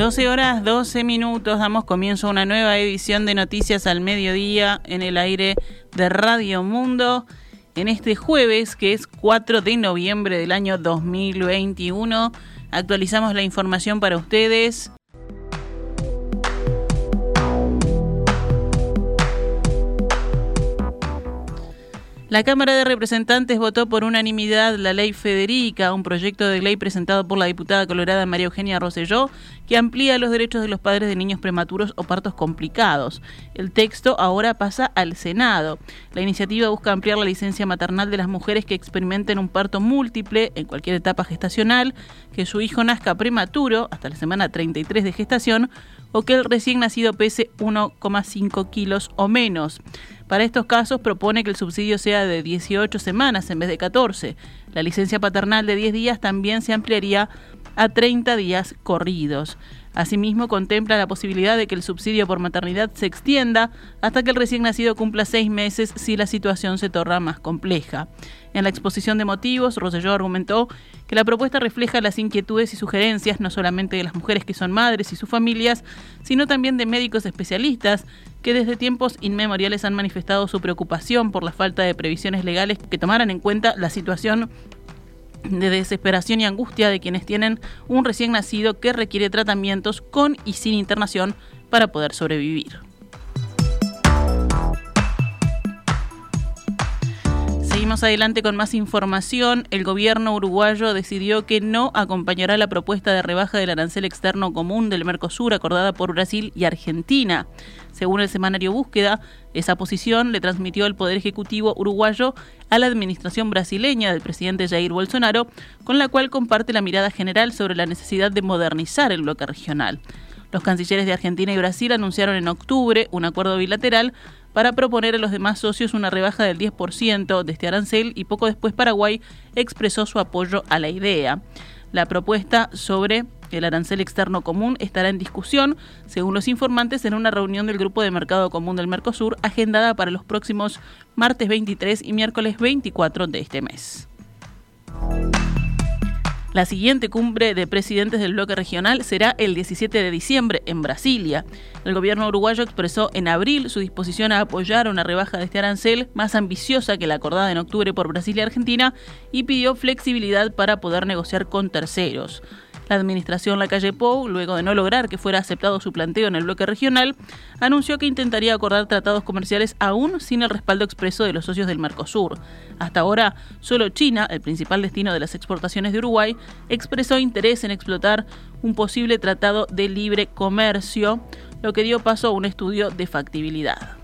12 horas 12 minutos, damos comienzo a una nueva edición de Noticias al Mediodía en el aire de Radio Mundo. En este jueves, que es 4 de noviembre del año 2021, actualizamos la información para ustedes. La Cámara de Representantes votó por unanimidad la Ley Federica, un proyecto de ley presentado por la diputada colorada María Eugenia Rosselló, que amplía los derechos de los padres de niños prematuros o partos complicados. El texto ahora pasa al Senado. La iniciativa busca ampliar la licencia maternal de las mujeres que experimenten un parto múltiple en cualquier etapa gestacional, que su hijo nazca prematuro hasta la semana 33 de gestación o que el recién nacido pese 1,5 kilos o menos. Para estos casos propone que el subsidio sea de 18 semanas en vez de 14. La licencia paternal de 10 días también se ampliaría a 30 días corridos. Asimismo, contempla la posibilidad de que el subsidio por maternidad se extienda hasta que el recién nacido cumpla seis meses si la situación se torna más compleja. En la exposición de motivos, Roselló argumentó que la propuesta refleja las inquietudes y sugerencias no solamente de las mujeres que son madres y sus familias, sino también de médicos especialistas que desde tiempos inmemoriales han manifestado su preocupación por la falta de previsiones legales que tomaran en cuenta la situación de desesperación y angustia de quienes tienen un recién nacido que requiere tratamientos con y sin internación para poder sobrevivir. Seguimos adelante con más información. El gobierno uruguayo decidió que no acompañará la propuesta de rebaja del arancel externo común del Mercosur acordada por Brasil y Argentina. Según el semanario Búsqueda, esa posición le transmitió el Poder Ejecutivo uruguayo a la administración brasileña del presidente Jair Bolsonaro, con la cual comparte la mirada general sobre la necesidad de modernizar el bloque regional. Los cancilleres de Argentina y Brasil anunciaron en octubre un acuerdo bilateral para proponer a los demás socios una rebaja del 10% de este arancel y poco después Paraguay expresó su apoyo a la idea. La propuesta sobre el arancel externo común estará en discusión, según los informantes, en una reunión del Grupo de Mercado Común del Mercosur agendada para los próximos martes 23 y miércoles 24 de este mes. La siguiente cumbre de presidentes del bloque regional será el 17 de diciembre en Brasilia. El gobierno uruguayo expresó en abril su disposición a apoyar una rebaja de este arancel más ambiciosa que la acordada en octubre por Brasil y Argentina y pidió flexibilidad para poder negociar con terceros. La administración La Calle Pou, luego de no lograr que fuera aceptado su planteo en el bloque regional, anunció que intentaría acordar tratados comerciales aún sin el respaldo expreso de los socios del Mercosur. Hasta ahora, solo China, el principal destino de las exportaciones de Uruguay, expresó interés en explotar un posible tratado de libre comercio, lo que dio paso a un estudio de factibilidad.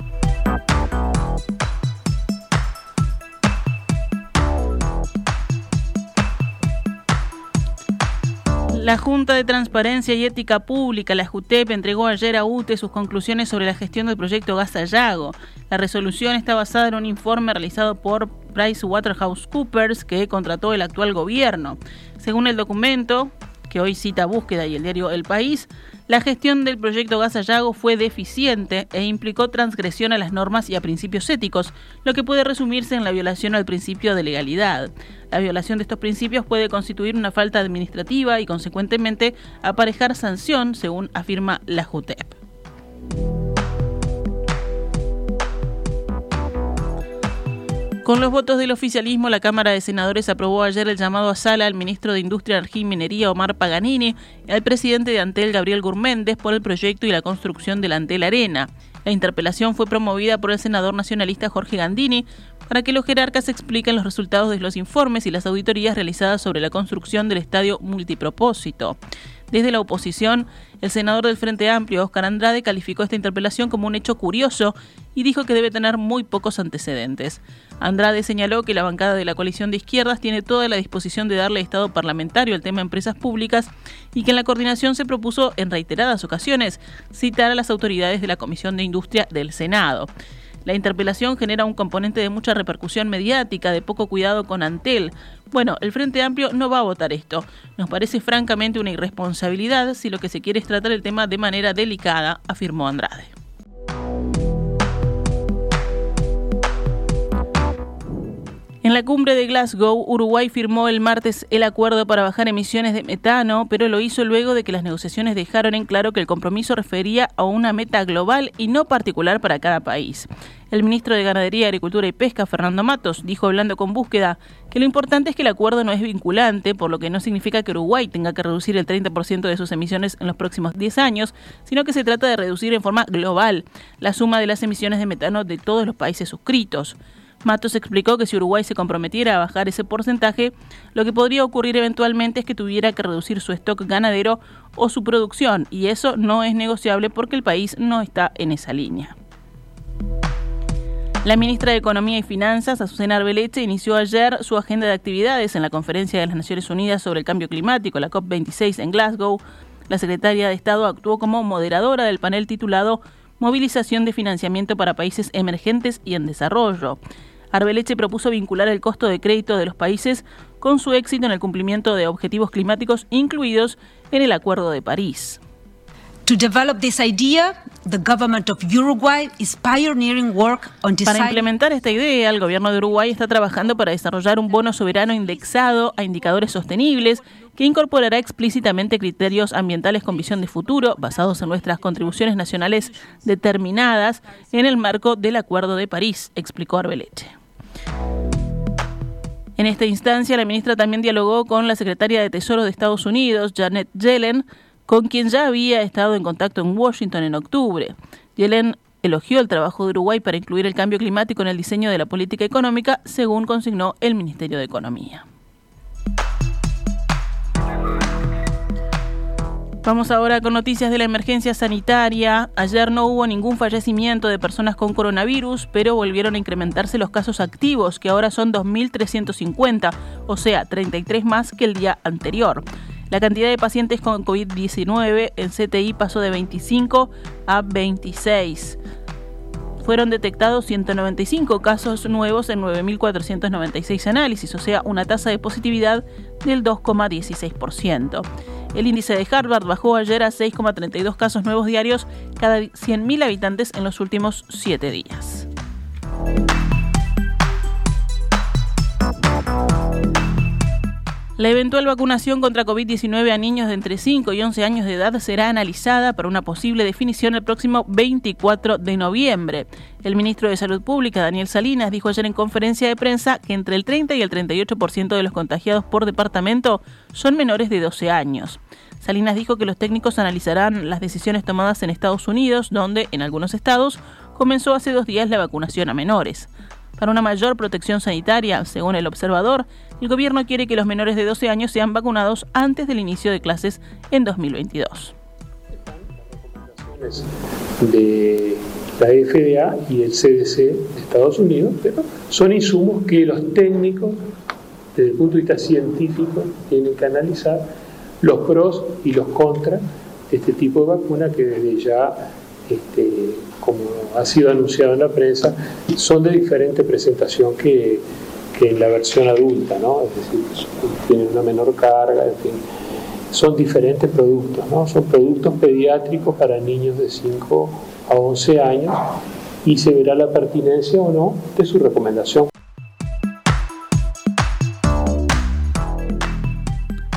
La Junta de Transparencia y Ética Pública, la JUTEP, entregó ayer a UTE sus conclusiones sobre la gestión del proyecto Gasallago. La resolución está basada en un informe realizado por PricewaterhouseCoopers que contrató el actual gobierno. Según el documento, que hoy cita Búsqueda y el diario El País, la gestión del proyecto Gasallago fue deficiente e implicó transgresión a las normas y a principios éticos, lo que puede resumirse en la violación al principio de legalidad. La violación de estos principios puede constituir una falta administrativa y, consecuentemente, aparejar sanción, según afirma la JUTEP. Con los votos del oficialismo, la Cámara de Senadores aprobó ayer el llamado a sala al ministro de Industria, Energía y Minería, Omar Paganini, y al presidente de Antel, Gabriel Gurméndez, por el proyecto y la construcción del Antel Arena. La interpelación fue promovida por el senador nacionalista Jorge Gandini para que los jerarcas expliquen los resultados de los informes y las auditorías realizadas sobre la construcción del estadio multipropósito. Desde la oposición, el senador del Frente Amplio, Oscar Andrade, calificó esta interpelación como un hecho curioso y dijo que debe tener muy pocos antecedentes. Andrade señaló que la bancada de la coalición de izquierdas tiene toda la disposición de darle estado parlamentario al tema empresas públicas y que en la coordinación se propuso en reiteradas ocasiones citar a las autoridades de la Comisión de Industria del Senado. La interpelación genera un componente de mucha repercusión mediática, de poco cuidado con Antel. Bueno, el Frente Amplio no va a votar esto. Nos parece francamente una irresponsabilidad si lo que se quiere es tratar el tema de manera delicada, afirmó Andrade. En la cumbre de Glasgow, Uruguay firmó el martes el acuerdo para bajar emisiones de metano, pero lo hizo luego de que las negociaciones dejaron en claro que el compromiso refería a una meta global y no particular para cada país. El ministro de Ganadería, Agricultura y Pesca, Fernando Matos, dijo hablando con búsqueda que lo importante es que el acuerdo no es vinculante, por lo que no significa que Uruguay tenga que reducir el 30% de sus emisiones en los próximos 10 años, sino que se trata de reducir en forma global la suma de las emisiones de metano de todos los países suscritos. Matos explicó que si Uruguay se comprometiera a bajar ese porcentaje, lo que podría ocurrir eventualmente es que tuviera que reducir su stock ganadero o su producción, y eso no es negociable porque el país no está en esa línea. La ministra de Economía y Finanzas, Azucena Arbeleche, inició ayer su agenda de actividades en la Conferencia de las Naciones Unidas sobre el Cambio Climático, la COP26 en Glasgow. La secretaria de Estado actuó como moderadora del panel titulado Movilización de financiamiento para países emergentes y en desarrollo. Arbeleche propuso vincular el costo de crédito de los países con su éxito en el cumplimiento de objetivos climáticos incluidos en el Acuerdo de París. Para implementar esta idea, el gobierno de Uruguay está trabajando para desarrollar un bono soberano indexado a indicadores sostenibles que incorporará explícitamente criterios ambientales con visión de futuro, basados en nuestras contribuciones nacionales determinadas en el marco del Acuerdo de París, explicó Arbeleche. En esta instancia, la ministra también dialogó con la secretaria de Tesoro de Estados Unidos, Janet Yellen, con quien ya había estado en contacto en Washington en octubre. Yellen elogió el trabajo de Uruguay para incluir el cambio climático en el diseño de la política económica, según consignó el Ministerio de Economía. Vamos ahora con noticias de la emergencia sanitaria. Ayer no hubo ningún fallecimiento de personas con coronavirus, pero volvieron a incrementarse los casos activos, que ahora son 2.350, o sea, 33 más que el día anterior. La cantidad de pacientes con COVID-19 en CTI pasó de 25 a 26. Fueron detectados 195 casos nuevos en 9.496 análisis, o sea, una tasa de positividad del 2,16%. El índice de Harvard bajó ayer a 6,32 casos nuevos diarios cada 100.000 habitantes en los últimos 7 días. La eventual vacunación contra COVID-19 a niños de entre 5 y 11 años de edad será analizada para una posible definición el próximo 24 de noviembre. El ministro de Salud Pública, Daniel Salinas, dijo ayer en conferencia de prensa que entre el 30 y el 38% de los contagiados por departamento son menores de 12 años. Salinas dijo que los técnicos analizarán las decisiones tomadas en Estados Unidos, donde, en algunos estados, comenzó hace dos días la vacunación a menores. Para una mayor protección sanitaria, según el observador, el gobierno quiere que los menores de 12 años sean vacunados antes del inicio de clases en 2022. De la FDA y el CDC de Estados Unidos, pero son insumos que los técnicos, desde el punto de vista científico, tienen que analizar los pros y los contras de este tipo de vacuna que desde ya este, como ha sido anunciado en la prensa, son de diferente presentación que, en la versión adulta, ¿no? Es decir, tienen una menor carga, en fin. Son diferentes productos, ¿no? Son productos pediátricos para niños de 5 a 11 años y se verá la pertinencia o no de su recomendación.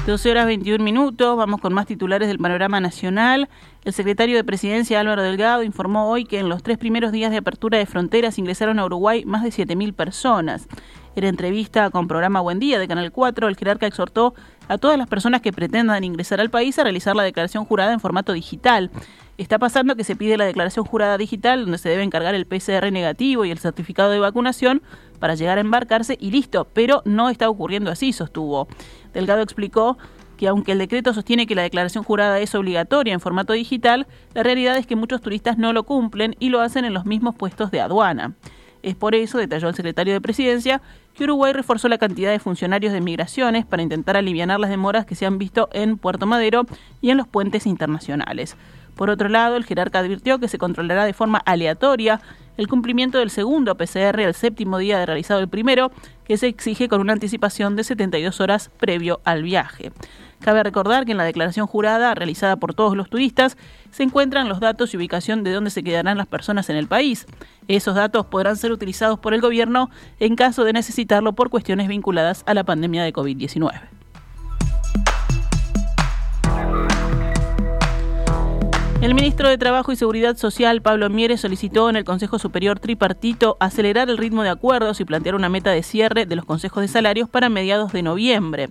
12 horas 21 minutos, vamos con más titulares del panorama nacional. El secretario de Presidencia Álvaro Delgado informó hoy que en los tres primeros días de apertura de fronteras ingresaron a Uruguay más de 7.000 personas. En entrevista con programa Buen Día de Canal 4, el jerarca exhortó a todas las personas que pretendan ingresar al país a realizar la declaración jurada en formato digital. Está pasando que se pide la declaración jurada digital donde se debe encargar el PCR negativo y el certificado de vacunación para llegar a embarcarse y listo, pero no está ocurriendo así, sostuvo. Delgado explicó que aunque el decreto sostiene que la declaración jurada es obligatoria en formato digital, la realidad es que muchos turistas no lo cumplen y lo hacen en los mismos puestos de aduana. Es por eso, detalló el secretario de Presidencia, que Uruguay reforzó la cantidad de funcionarios de migraciones para intentar aliviar las demoras que se han visto en Puerto Madero y en los puentes internacionales. Por otro lado, el jerarca advirtió que se controlará de forma aleatoria el cumplimiento del segundo PCR el séptimo día de realizado el primero, que se exige con una anticipación de 72 horas previo al viaje. Cabe recordar que en la declaración jurada realizada por todos los turistas se encuentran los datos y ubicación de dónde se quedarán las personas en el país. Esos datos podrán ser utilizados por el gobierno en caso de necesitarlo por cuestiones vinculadas a la pandemia de COVID-19. El ministro de Trabajo y Seguridad Social, Pablo Mieres, solicitó en el Consejo Superior Tripartito acelerar el ritmo de acuerdos y plantear una meta de cierre de los consejos de salarios para mediados de noviembre.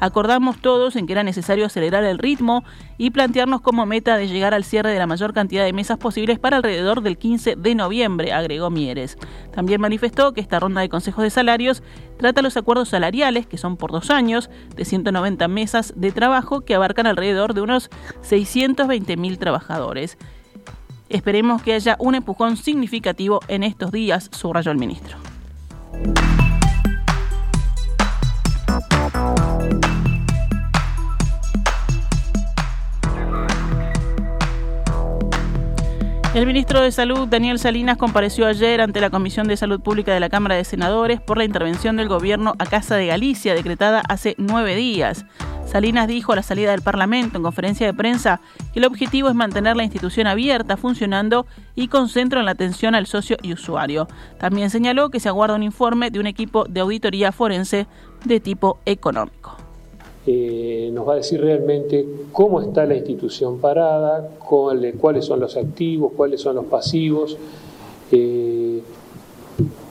Acordamos todos en que era necesario acelerar el ritmo y plantearnos como meta de llegar al cierre de la mayor cantidad de mesas posibles para alrededor del 15 de noviembre, agregó Mieres. También manifestó que esta ronda de consejos de salarios trata los acuerdos salariales, que son por dos años, de 190 mesas de trabajo que abarcan alrededor de unos 620 mil trabajadores. Esperemos que haya un empujón significativo en estos días, subrayó el ministro. El ministro de Salud, Daniel Salinas, compareció ayer ante la Comisión de Salud Pública de la Cámara de Senadores por la intervención del gobierno a Casa de Galicia, decretada hace nueve días. Salinas dijo a la salida del Parlamento en conferencia de prensa que el objetivo es mantener la institución abierta, funcionando y con centro en la atención al socio y usuario. También señaló que se aguarda un informe de un equipo de auditoría forense de tipo económico. Eh, nos va a decir realmente cómo está la institución parada, cuáles son los activos, cuáles son los pasivos, eh,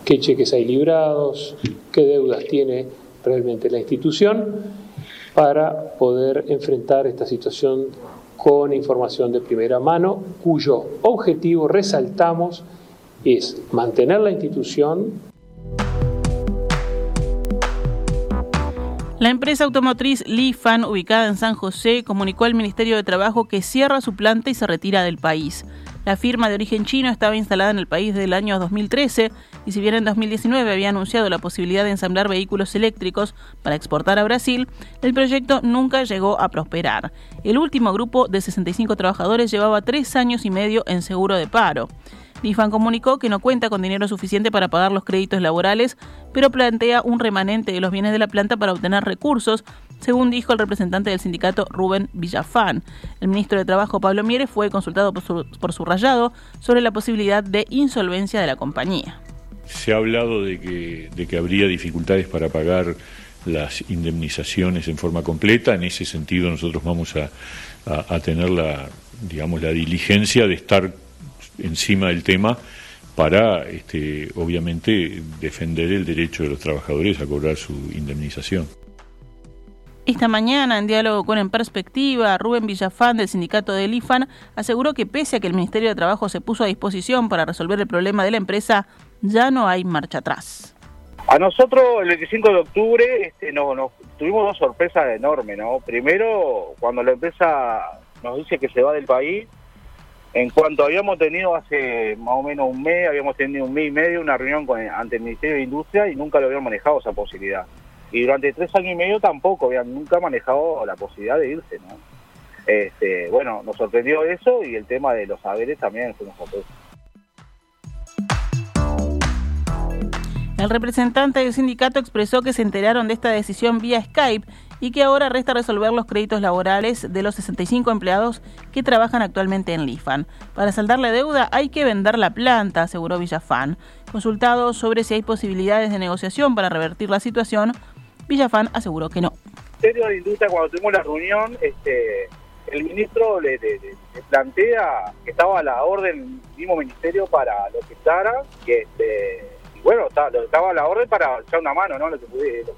qué cheques hay librados, qué deudas tiene realmente la institución para poder enfrentar esta situación con información de primera mano, cuyo objetivo, resaltamos, es mantener la institución La empresa automotriz Lifan, ubicada en San José, comunicó al Ministerio de Trabajo que cierra su planta y se retira del país. La firma de origen chino estaba instalada en el país desde el año 2013 y si bien en 2019 había anunciado la posibilidad de ensamblar vehículos eléctricos para exportar a Brasil, el proyecto nunca llegó a prosperar. El último grupo de 65 trabajadores llevaba tres años y medio en seguro de paro. Lifan comunicó que no cuenta con dinero suficiente para pagar los créditos laborales, pero plantea un remanente de los bienes de la planta para obtener recursos, según dijo el representante del sindicato Rubén Villafán. El ministro de Trabajo Pablo Mieres fue consultado por su, por su rayado sobre la posibilidad de insolvencia de la compañía. Se ha hablado de que, de que habría dificultades para pagar las indemnizaciones en forma completa. En ese sentido nosotros vamos a, a, a tener la, digamos, la diligencia de estar encima del tema para, este, obviamente, defender el derecho de los trabajadores a cobrar su indemnización. Esta mañana, en diálogo con En Perspectiva, Rubén Villafán del sindicato del IFAN aseguró que pese a que el Ministerio de Trabajo se puso a disposición para resolver el problema de la empresa, ya no hay marcha atrás. A nosotros el 25 de octubre este, no, nos tuvimos dos sorpresas enormes, ¿no? Primero, cuando la empresa nos dice que se va del país, en cuanto habíamos tenido hace más o menos un mes, habíamos tenido un mes y medio una reunión con ante el Ministerio de Industria y nunca lo habían manejado esa posibilidad. Y durante tres años y medio tampoco habían nunca manejado la posibilidad de irse. Este, bueno, nos sorprendió eso y el tema de los saberes también fue una sorpresa. El representante del sindicato expresó que se enteraron de esta decisión vía Skype y que ahora resta resolver los créditos laborales de los 65 empleados que trabajan actualmente en Lifan. Para saldar la deuda hay que vender la planta, aseguró Villafán. Consultado sobre si hay posibilidades de negociación para revertir la situación, Villafán aseguró que no. Ministerio de Industria, cuando tuvimos la reunión, este, el ministro le, le, le, plantea que estaba a la orden del mismo ministerio para lo que estará, que este, y bueno, estaba a la orden para echar una mano, ¿no? Lo que pudiera,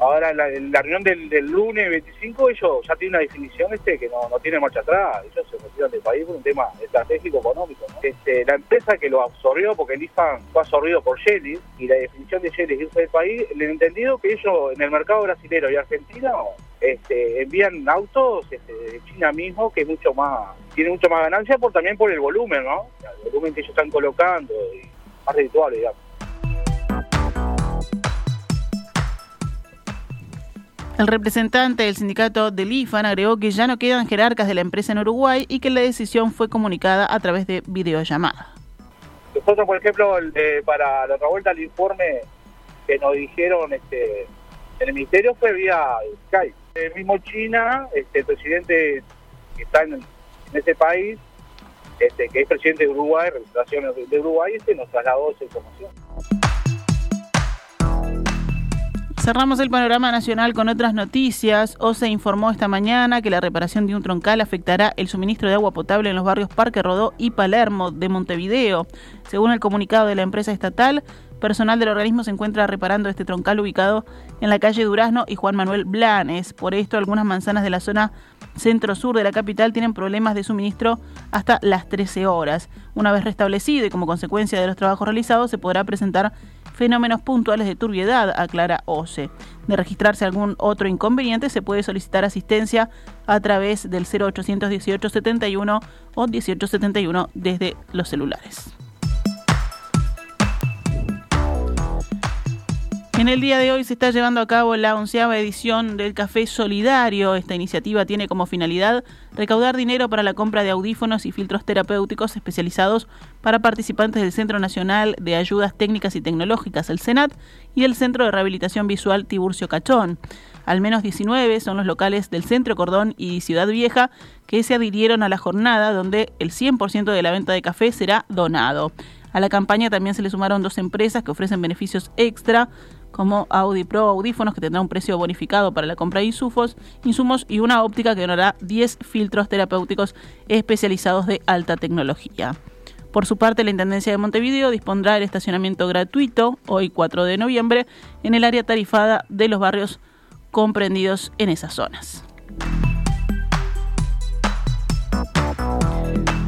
Ahora la, la reunión del, del, lunes 25 ellos ya tienen una definición este que no, no tiene marcha atrás, ellos se retiran del país por un tema estratégico económico. Este, la empresa que lo absorbió, porque el IFAN fue absorbido por Shelley, y la definición de es irse del país, le he entendido que ellos en el mercado brasilero y argentino este, envían autos este, de China mismo, que es mucho más, tiene mucho más ganancia por también por el volumen, ¿no? El volumen que ellos están colocando y más redituable, digamos. El representante del sindicato del IFAN agregó que ya no quedan jerarcas de la empresa en Uruguay y que la decisión fue comunicada a través de videollamada. Nosotros, por ejemplo, para la otra vuelta, el informe que nos dijeron este, en el ministerio fue vía Skype. El mismo China, este, el presidente que está en, ese país, este, que es presidente de Uruguay, representación de Uruguay, este, nos trasladó esa información. Cerramos el panorama nacional con otras noticias. OCE informó esta mañana que la reparación de un troncal afectará el suministro de agua potable en los barrios Parque Rodó y Palermo de Montevideo. Según el comunicado de la empresa estatal, personal del organismo se encuentra reparando este troncal ubicado en la calle Durazno y Juan Manuel Blanes. Por esto, algunas manzanas de la zona centro-sur de la capital tienen problemas de suministro hasta las 13 horas. Una vez restablecido y como consecuencia de los trabajos realizados, se podrá presentar fenómenos puntuales de turbiedad, aclara OCE. De registrarse algún otro inconveniente, se puede solicitar asistencia a través del 0800 1871 o 1871 desde los celulares. En el día de hoy se está llevando a cabo la onceava edición del Café Solidario. Esta iniciativa tiene como finalidad recaudar dinero para la compra de audífonos y filtros terapéuticos especializados para participantes del Centro Nacional de Ayudas Técnicas y Tecnológicas, el CENAT, y el Centro de Rehabilitación Visual Tiburcio Cachón. Al menos 19 son los locales del Centro Cordón y Ciudad Vieja que se adhirieron a la jornada donde el 100% de la venta de café será donado. A la campaña también se le sumaron dos empresas que ofrecen beneficios extra como Audi Pro audífonos que tendrá un precio bonificado para la compra de insumos, insumos y una óptica que donará 10 filtros terapéuticos especializados de alta tecnología. Por su parte, la Intendencia de Montevideo dispondrá el estacionamiento gratuito, hoy 4 de noviembre, en el área tarifada de los barrios comprendidos en esas zonas.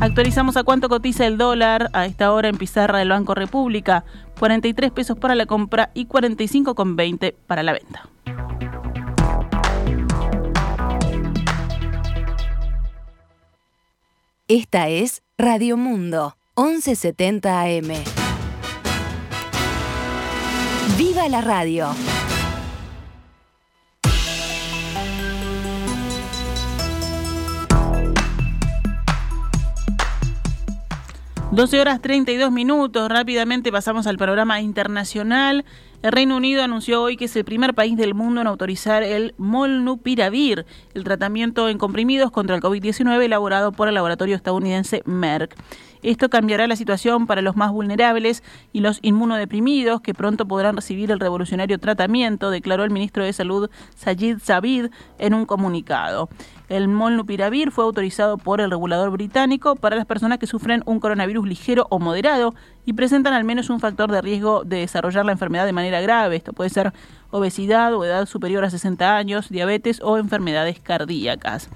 Actualizamos a cuánto cotiza el dólar a esta hora en pizarra del Banco República. 43 pesos para la compra y 45,20 para la venta. Esta es Radio Mundo, 1170 AM. ¡Viva la radio! 12 horas 32 minutos. Rápidamente pasamos al panorama internacional. El Reino Unido anunció hoy que es el primer país del mundo en autorizar el Molnupiravir, el tratamiento en comprimidos contra el COVID-19 elaborado por el laboratorio estadounidense Merck. Esto cambiará la situación para los más vulnerables y los inmunodeprimidos que pronto podrán recibir el revolucionario tratamiento, declaró el ministro de Salud Sajid Zabid en un comunicado. El molnupiravir fue autorizado por el regulador británico para las personas que sufren un coronavirus ligero o moderado y presentan al menos un factor de riesgo de desarrollar la enfermedad de manera grave. Esto puede ser obesidad o edad superior a 60 años, diabetes o enfermedades cardíacas.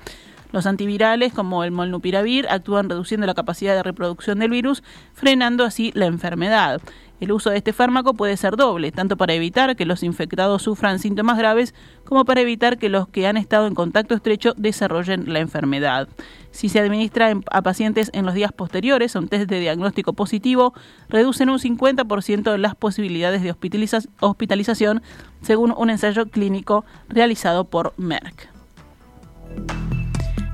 Los antivirales, como el molnupiravir, actúan reduciendo la capacidad de reproducción del virus, frenando así la enfermedad. El uso de este fármaco puede ser doble, tanto para evitar que los infectados sufran síntomas graves como para evitar que los que han estado en contacto estrecho desarrollen la enfermedad. Si se administra a pacientes en los días posteriores a un test de diagnóstico positivo, reducen un 50% las posibilidades de hospitalización, según un ensayo clínico realizado por Merck.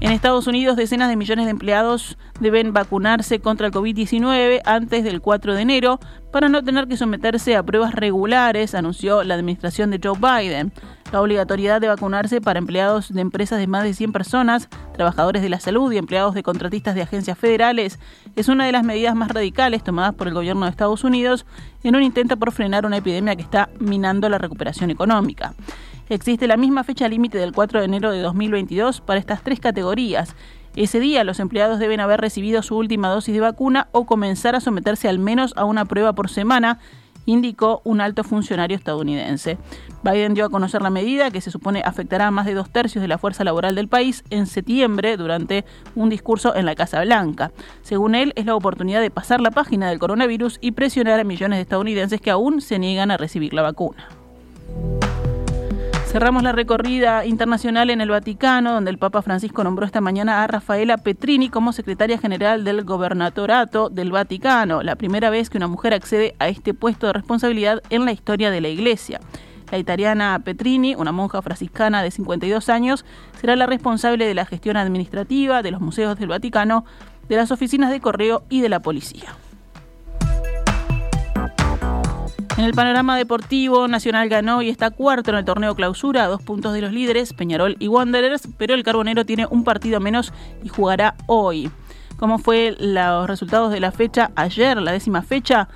En Estados Unidos, decenas de millones de empleados deben vacunarse contra el COVID-19 antes del 4 de enero para no tener que someterse a pruebas regulares, anunció la administración de Joe Biden. La obligatoriedad de vacunarse para empleados de empresas de más de 100 personas, trabajadores de la salud y empleados de contratistas de agencias federales es una de las medidas más radicales tomadas por el gobierno de Estados Unidos en un intento por frenar una epidemia que está minando la recuperación económica. Existe la misma fecha límite del 4 de enero de 2022 para estas tres categorías. Ese día los empleados deben haber recibido su última dosis de vacuna o comenzar a someterse al menos a una prueba por semana, indicó un alto funcionario estadounidense. Biden dio a conocer la medida que se supone afectará a más de dos tercios de la fuerza laboral del país en septiembre durante un discurso en la Casa Blanca. Según él, es la oportunidad de pasar la página del coronavirus y presionar a millones de estadounidenses que aún se niegan a recibir la vacuna. Cerramos la recorrida internacional en el Vaticano, donde el Papa Francisco nombró esta mañana a Rafaela Petrini como secretaria general del Gobernatorato del Vaticano, la primera vez que una mujer accede a este puesto de responsabilidad en la historia de la Iglesia. La italiana Petrini, una monja franciscana de 52 años, será la responsable de la gestión administrativa de los museos del Vaticano, de las oficinas de correo y de la policía. En el panorama deportivo, Nacional ganó y está cuarto en el torneo clausura, a dos puntos de los líderes, Peñarol y Wanderers, pero el Carbonero tiene un partido menos y jugará hoy. ¿Cómo fue los resultados de la fecha ayer, la décima fecha?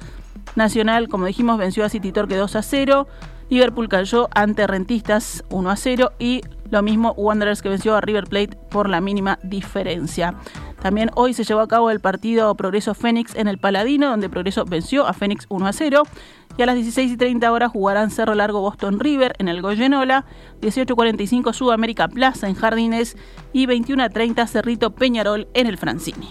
Nacional, como dijimos, venció a City Torque 2 a 0. Liverpool cayó ante Rentistas 1 a 0 y lo mismo Wanderers que venció a River Plate por la mínima diferencia. También hoy se llevó a cabo el partido Progreso Fénix en el Paladino, donde Progreso venció a Fénix 1 a 0. Y a las 16 y 30 horas jugarán Cerro Largo Boston River en el Goyenola, 18.45 Sudamérica Plaza en Jardines y 21 a 30 Cerrito Peñarol en el Francini.